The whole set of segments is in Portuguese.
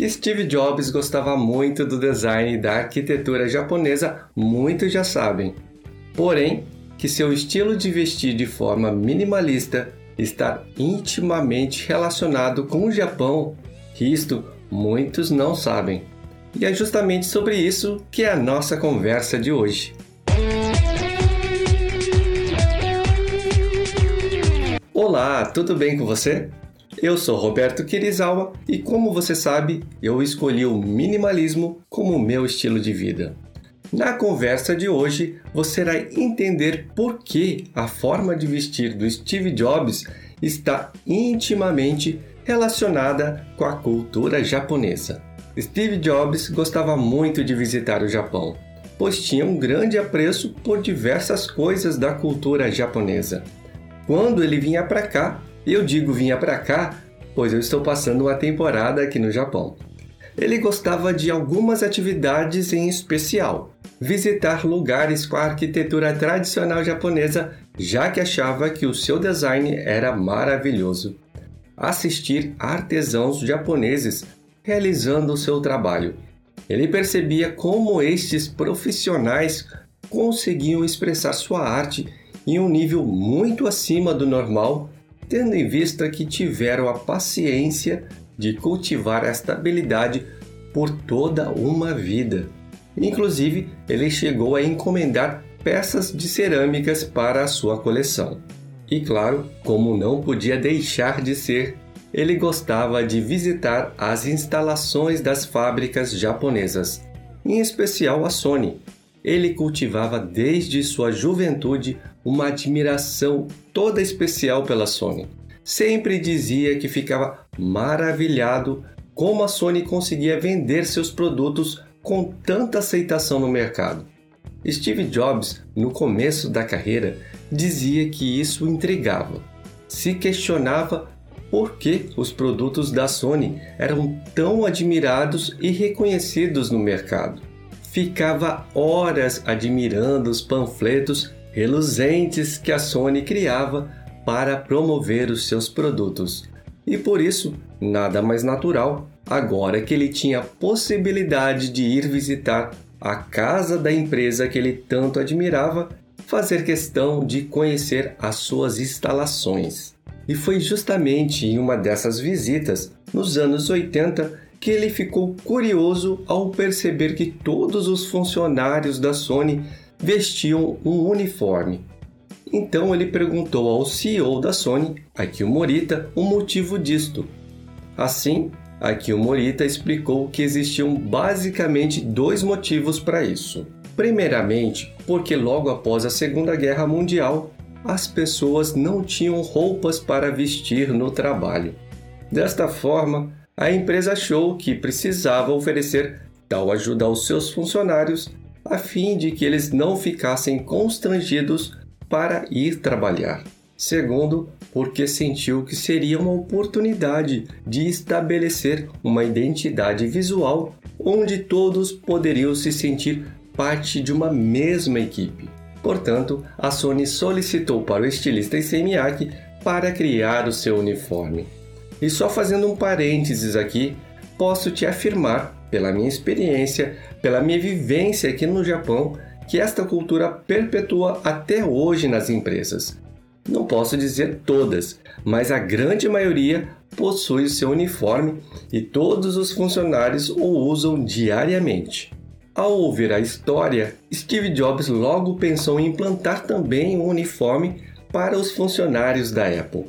Que Steve Jobs gostava muito do design e da arquitetura japonesa, muitos já sabem. Porém, que seu estilo de vestir de forma minimalista está intimamente relacionado com o Japão, isto muitos não sabem. E é justamente sobre isso que é a nossa conversa de hoje. Olá, tudo bem com você? Eu sou Roberto Kirizawa e, como você sabe, eu escolhi o minimalismo como meu estilo de vida. Na conversa de hoje, você vai entender por que a forma de vestir do Steve Jobs está intimamente relacionada com a cultura japonesa. Steve Jobs gostava muito de visitar o Japão, pois tinha um grande apreço por diversas coisas da cultura japonesa. Quando ele vinha para cá, eu digo vinha para cá, pois eu estou passando uma temporada aqui no Japão. Ele gostava de algumas atividades em especial, visitar lugares com a arquitetura tradicional japonesa, já que achava que o seu design era maravilhoso. Assistir artesãos japoneses realizando o seu trabalho. Ele percebia como estes profissionais conseguiam expressar sua arte em um nível muito acima do normal, tendo em vista que tiveram a paciência de cultivar esta habilidade por toda uma vida. Inclusive, ele chegou a encomendar peças de cerâmicas para a sua coleção. E claro, como não podia deixar de ser, ele gostava de visitar as instalações das fábricas japonesas, em especial a Sony. Ele cultivava desde sua juventude uma admiração toda especial pela Sony. Sempre dizia que ficava maravilhado como a Sony conseguia vender seus produtos com tanta aceitação no mercado. Steve Jobs, no começo da carreira, dizia que isso intrigava. Se questionava por que os produtos da Sony eram tão admirados e reconhecidos no mercado. Ficava horas admirando os panfletos reluzentes que a Sony criava para promover os seus produtos. E por isso, nada mais natural, agora que ele tinha a possibilidade de ir visitar a casa da empresa que ele tanto admirava, fazer questão de conhecer as suas instalações. E foi justamente em uma dessas visitas, nos anos 80, que ele ficou curioso ao perceber que todos os funcionários da Sony vestiam um uniforme. Então ele perguntou ao CEO da Sony, Akio Morita, o motivo disto. Assim, Akio Morita explicou que existiam basicamente dois motivos para isso. Primeiramente, porque logo após a Segunda Guerra Mundial, as pessoas não tinham roupas para vestir no trabalho. Desta forma, a empresa achou que precisava oferecer tal ajuda aos seus funcionários a fim de que eles não ficassem constrangidos para ir trabalhar. Segundo, porque sentiu que seria uma oportunidade de estabelecer uma identidade visual onde todos poderiam se sentir parte de uma mesma equipe. Portanto, a Sony solicitou para o estilista Isemiaki para criar o seu uniforme. E só fazendo um parênteses aqui, posso te afirmar, pela minha experiência, pela minha vivência aqui no Japão, que esta cultura perpetua até hoje nas empresas. Não posso dizer todas, mas a grande maioria possui seu uniforme e todos os funcionários o usam diariamente. Ao ouvir a história, Steve Jobs logo pensou em implantar também um uniforme para os funcionários da Apple.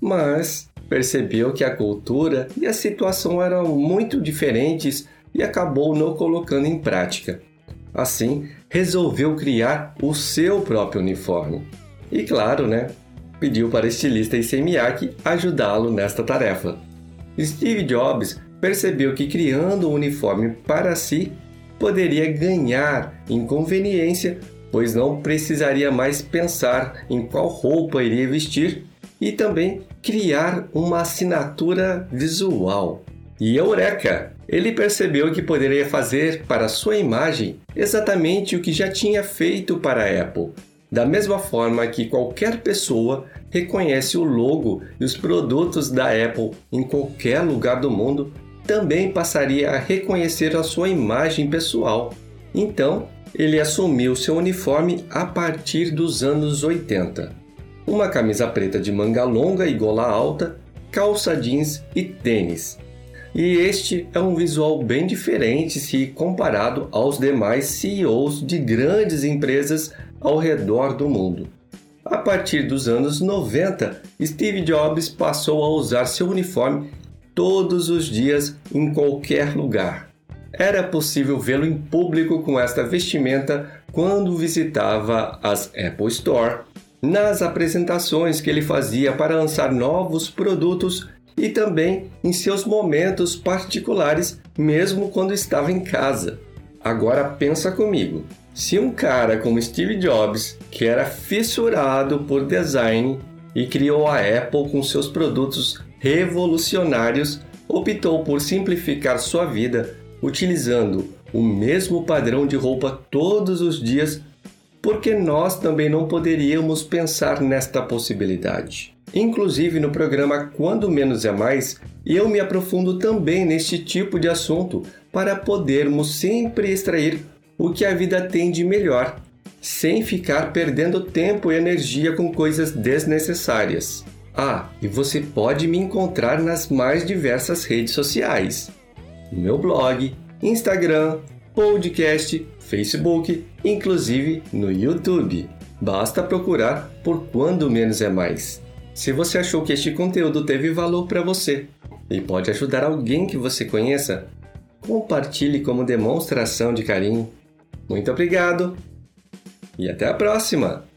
Mas percebeu que a cultura e a situação eram muito diferentes e acabou não colocando em prática. Assim, resolveu criar o seu próprio uniforme. E claro, né, pediu para estilista Isemiaki ajudá-lo nesta tarefa. Steve Jobs percebeu que criando um uniforme para si poderia ganhar inconveniência, pois não precisaria mais pensar em qual roupa iria vestir e também criar uma assinatura visual. E eureka! Ele percebeu que poderia fazer para sua imagem exatamente o que já tinha feito para a Apple. Da mesma forma que qualquer pessoa reconhece o logo e os produtos da Apple em qualquer lugar do mundo, também passaria a reconhecer a sua imagem pessoal. Então, ele assumiu seu uniforme a partir dos anos 80. Uma camisa preta de manga longa e gola alta, calça jeans e tênis. E este é um visual bem diferente se comparado aos demais CEOs de grandes empresas ao redor do mundo. A partir dos anos 90, Steve Jobs passou a usar seu uniforme todos os dias em qualquer lugar. Era possível vê-lo em público com esta vestimenta quando visitava as Apple Store, nas apresentações que ele fazia para lançar novos produtos e também em seus momentos particulares, mesmo quando estava em casa. Agora pensa comigo. Se um cara como Steve Jobs, que era fissurado por design e criou a Apple com seus produtos revolucionários, optou por simplificar sua vida utilizando o mesmo padrão de roupa todos os dias, porque nós também não poderíamos pensar nesta possibilidade. Inclusive no programa Quando Menos é Mais, eu me aprofundo também neste tipo de assunto para podermos sempre extrair o que a vida tem de melhor, sem ficar perdendo tempo e energia com coisas desnecessárias. Ah, e você pode me encontrar nas mais diversas redes sociais no meu blog, Instagram, podcast, Facebook, inclusive no YouTube. Basta procurar por Quando Menos é Mais. Se você achou que este conteúdo teve valor para você e pode ajudar alguém que você conheça, compartilhe como demonstração de carinho. Muito obrigado e até a próxima!